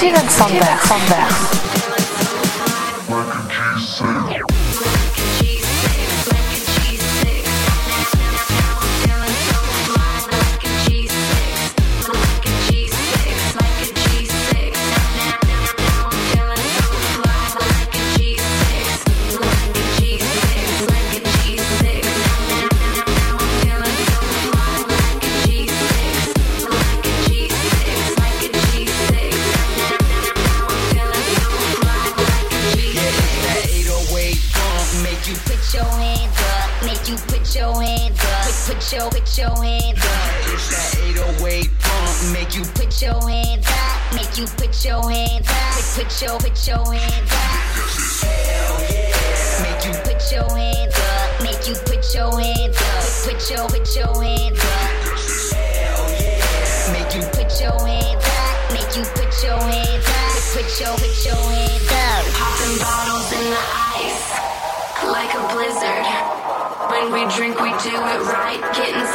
Steven Sandberg. switch your, switch your head up. Popping bottles in the ice, like a blizzard. When we drink, we do it right. Getting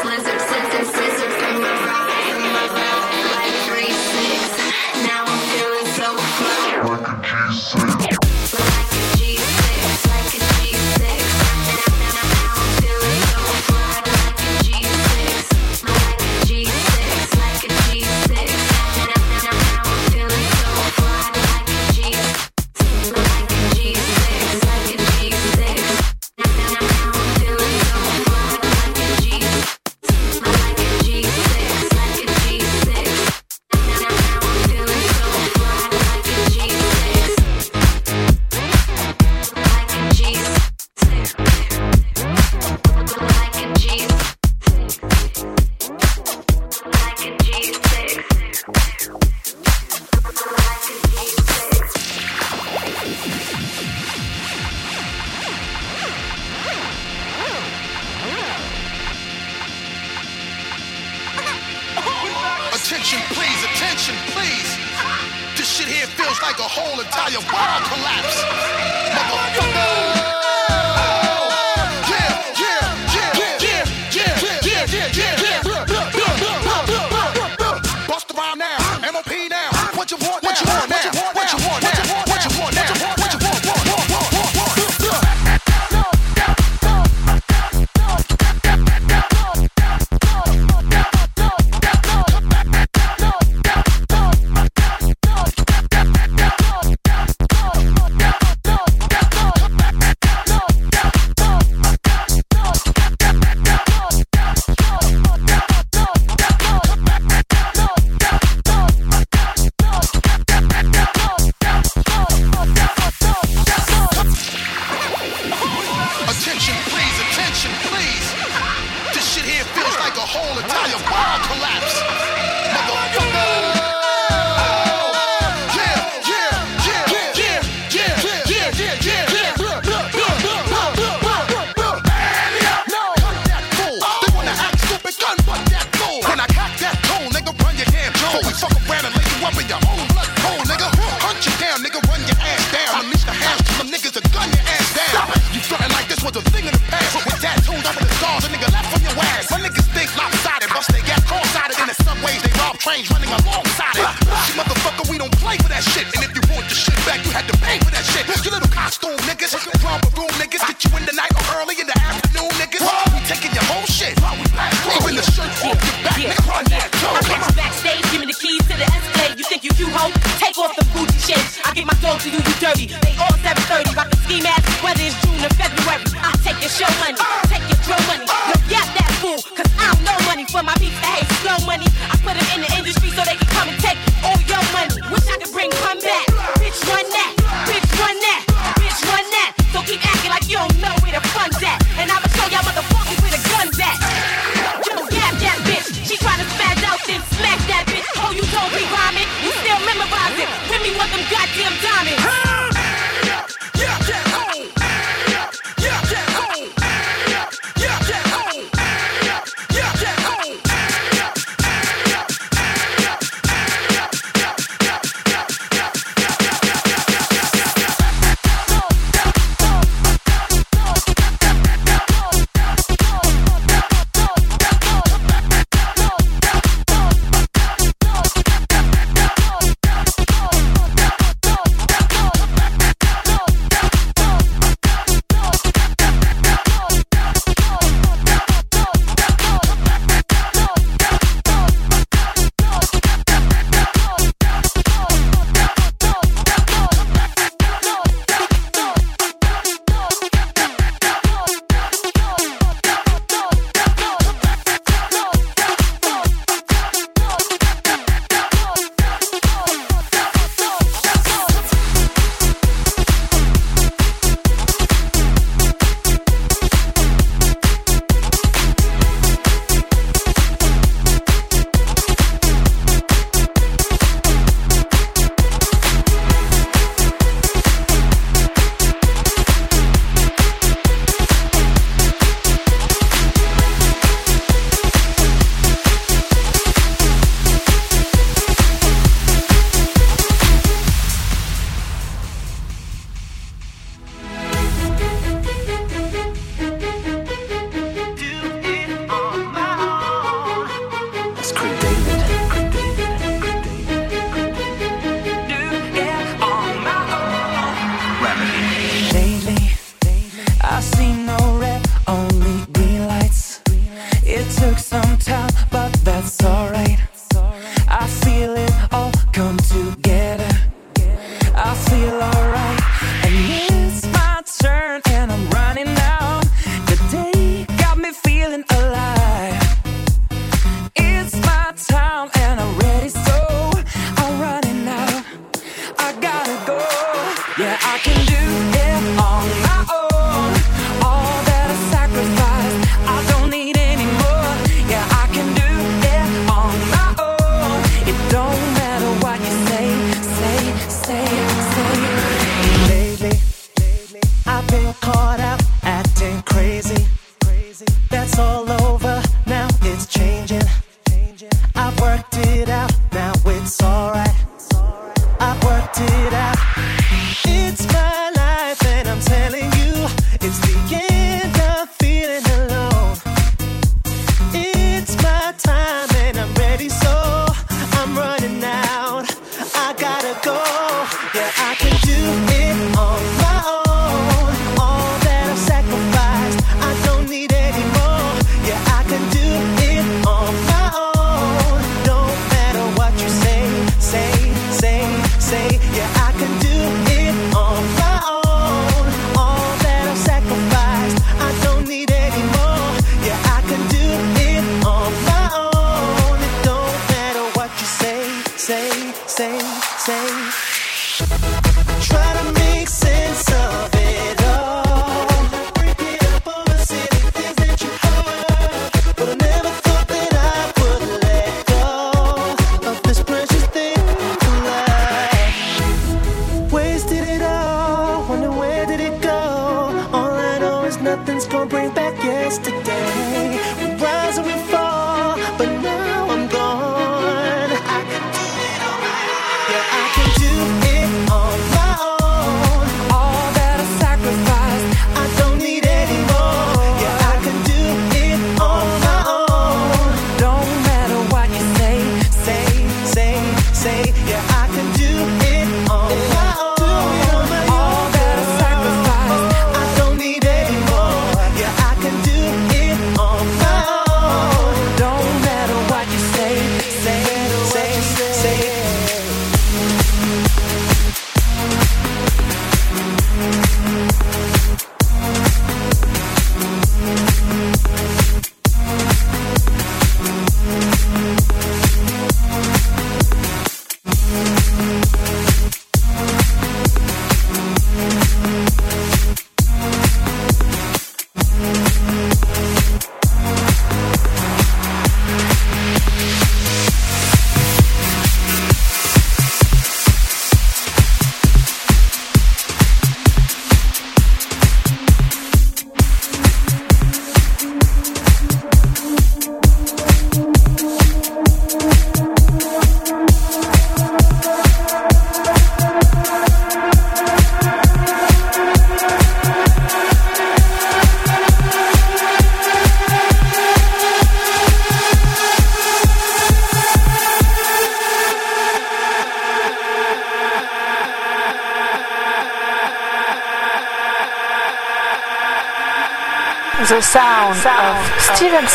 crazy. That's all over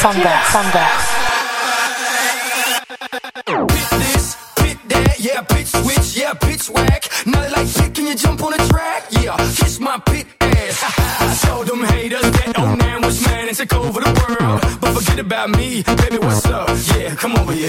Thunder, thunder. Bit this, bit that, yeah, bitch switch, yeah, bitch whack. Not like shit, can you jump on a track? Yeah, kiss my pit ass. I told them haters that old man was mad and took over the world. But forget about me, baby, what's up? Yeah, come over here.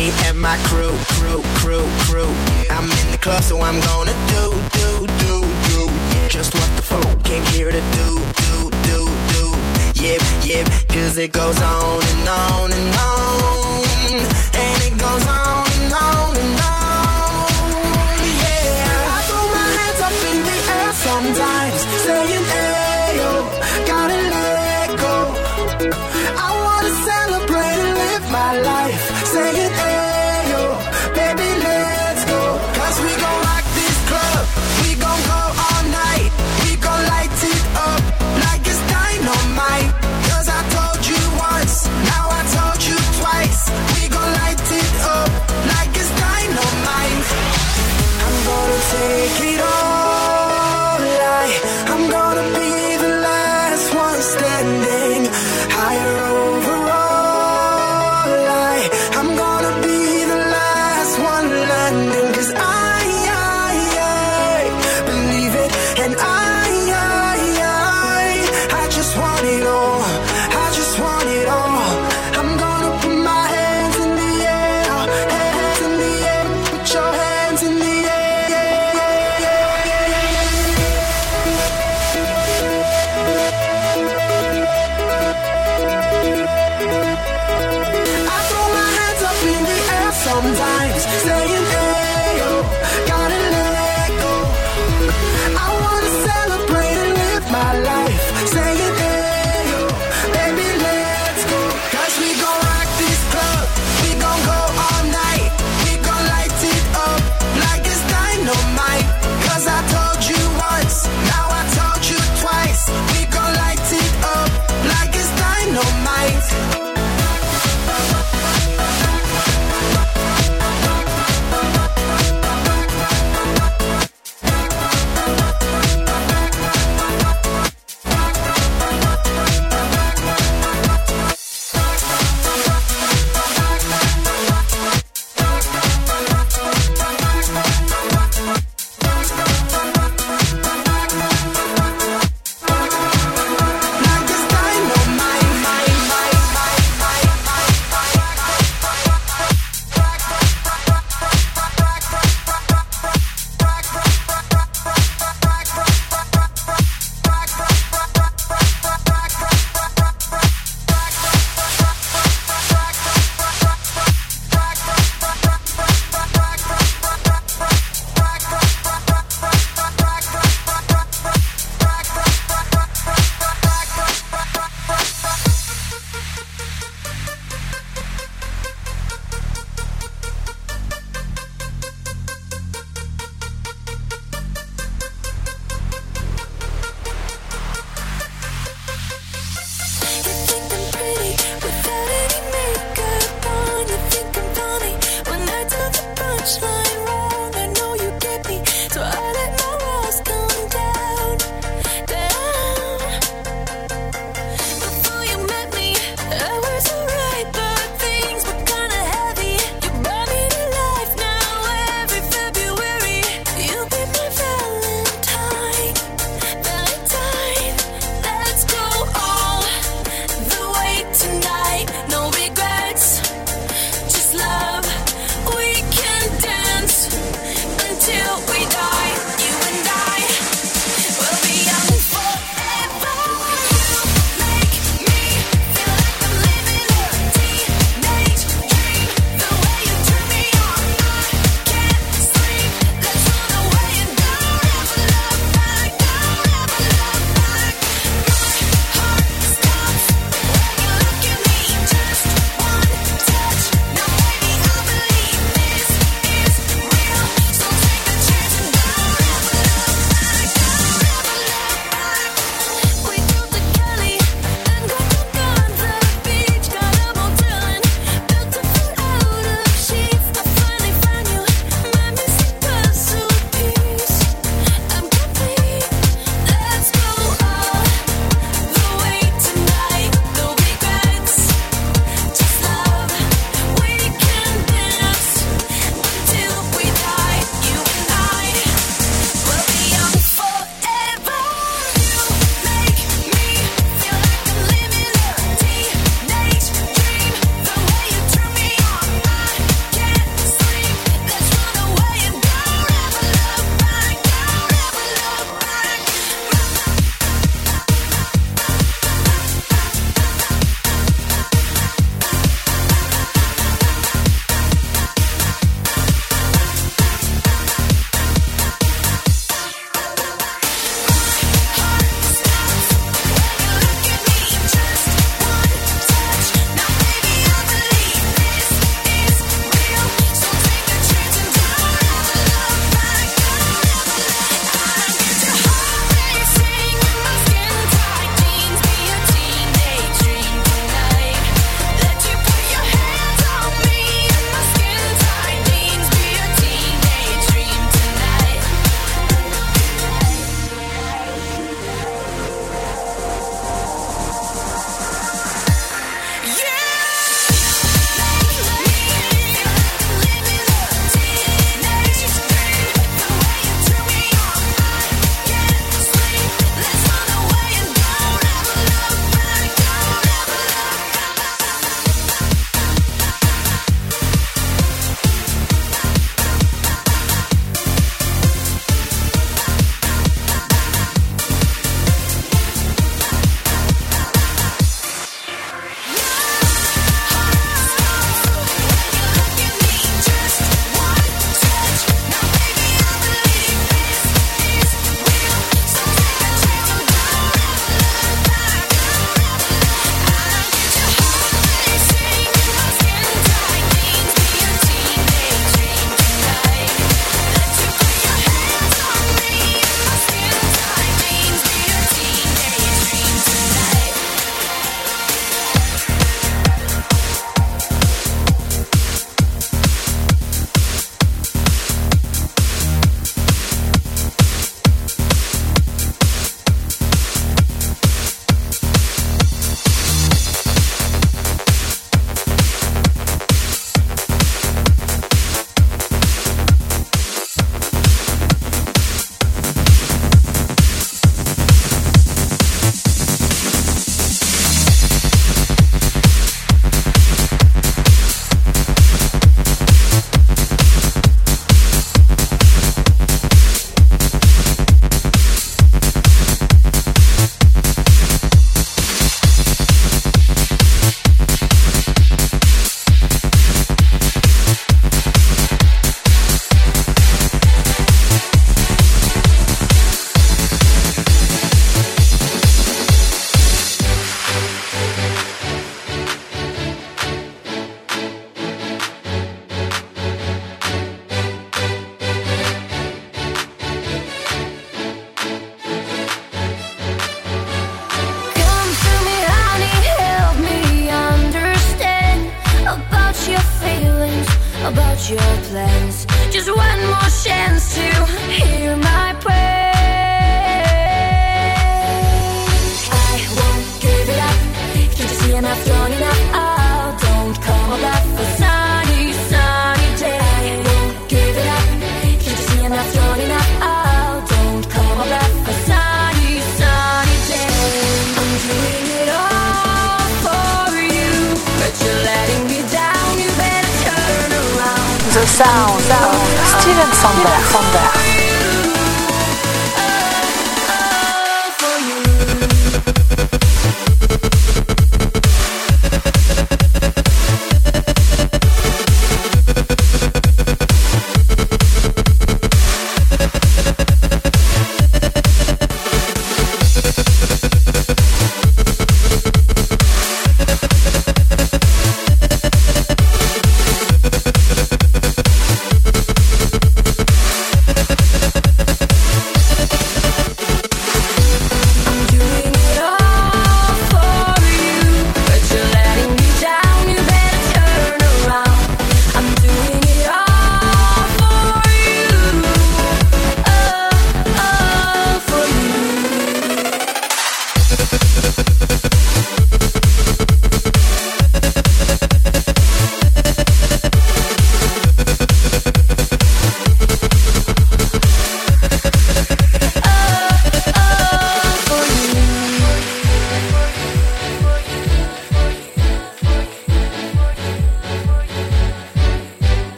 me and my crew, crew, crew, crew. I'm in the club, so I'm gonna do, do, do, do. Just what the fuck came here to do, do, do, do. Yep, yep, cause it goes on and on and on. And it goes on and on.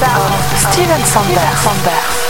Steven Sandberg.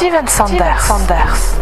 Steven Sanders. Sanders.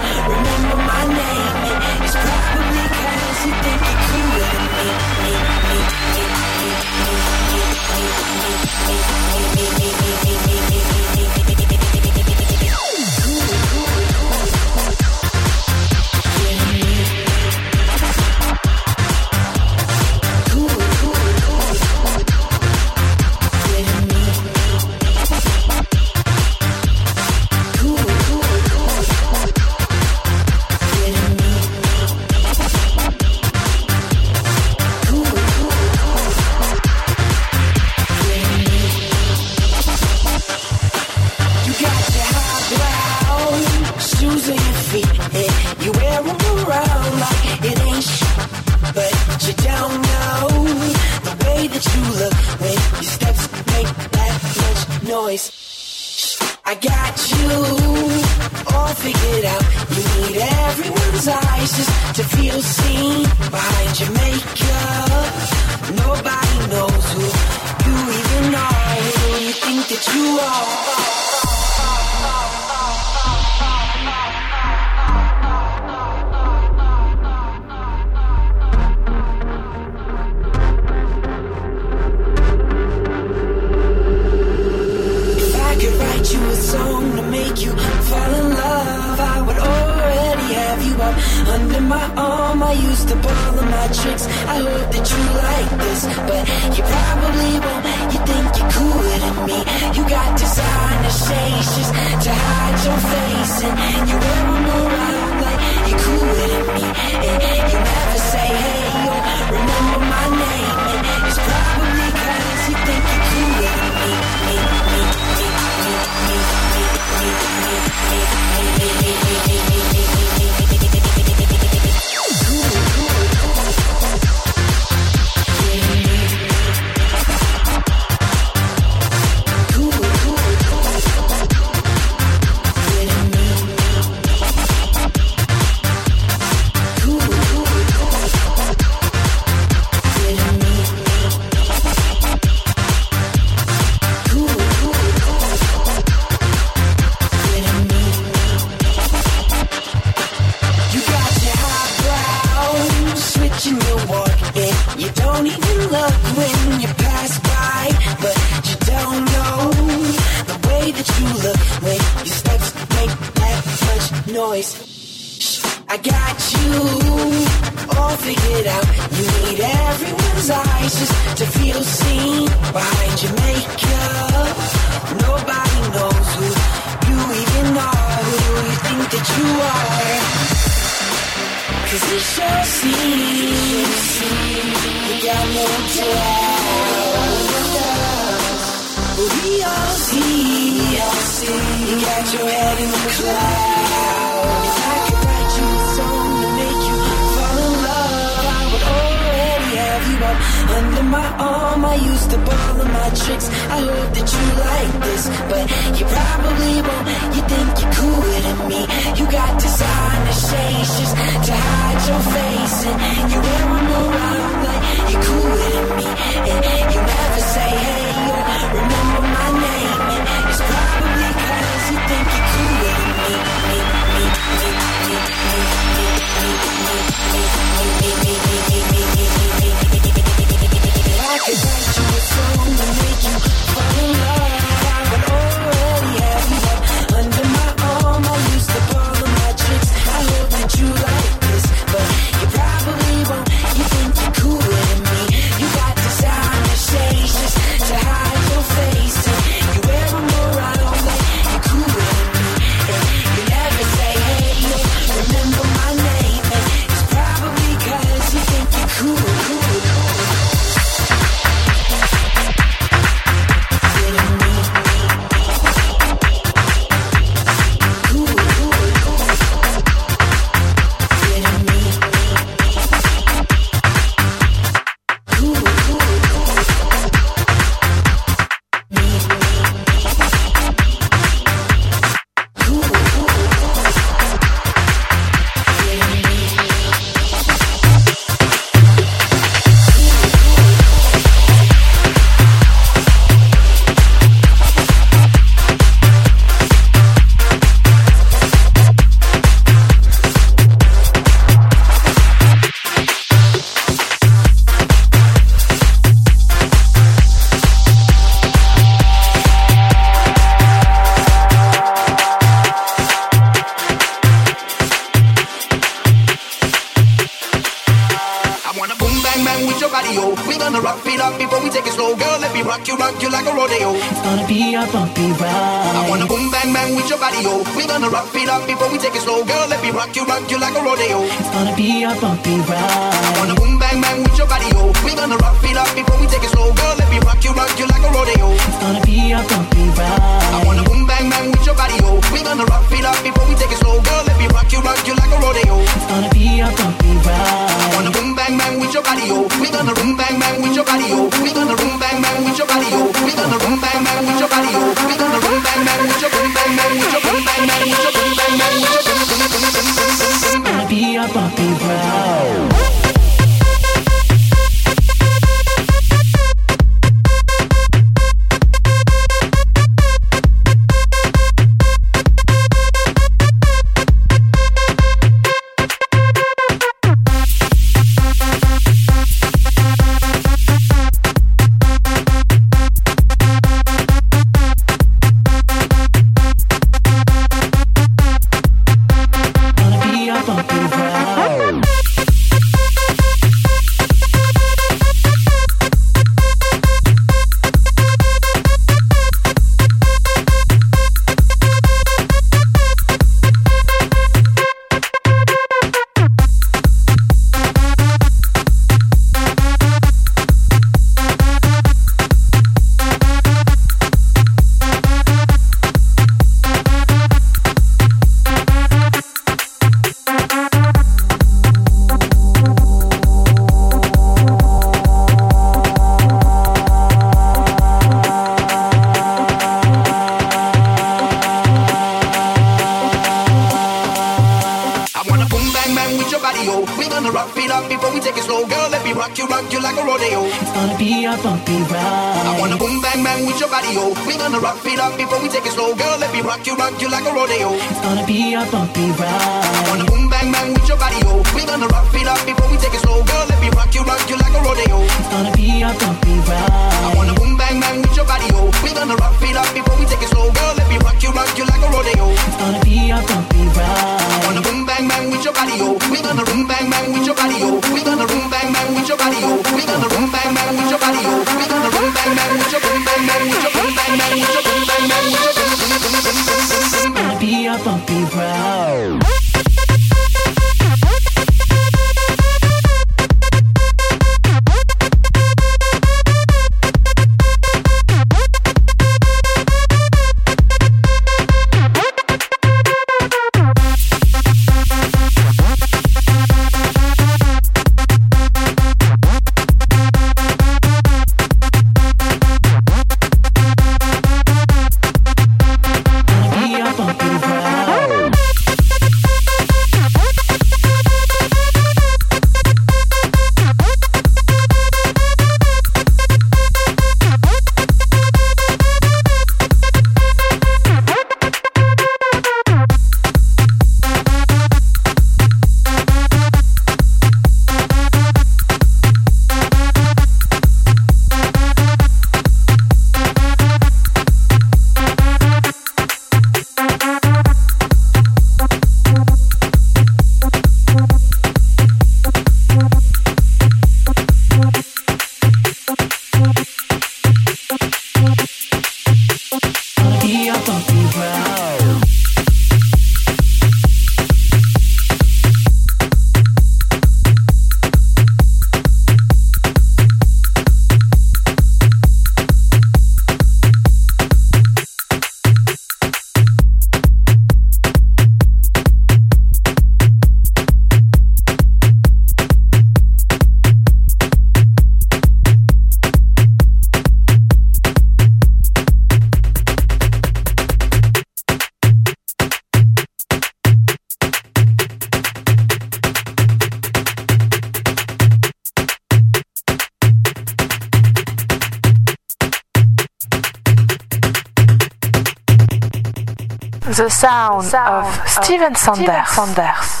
Steven Sanders. Sanders.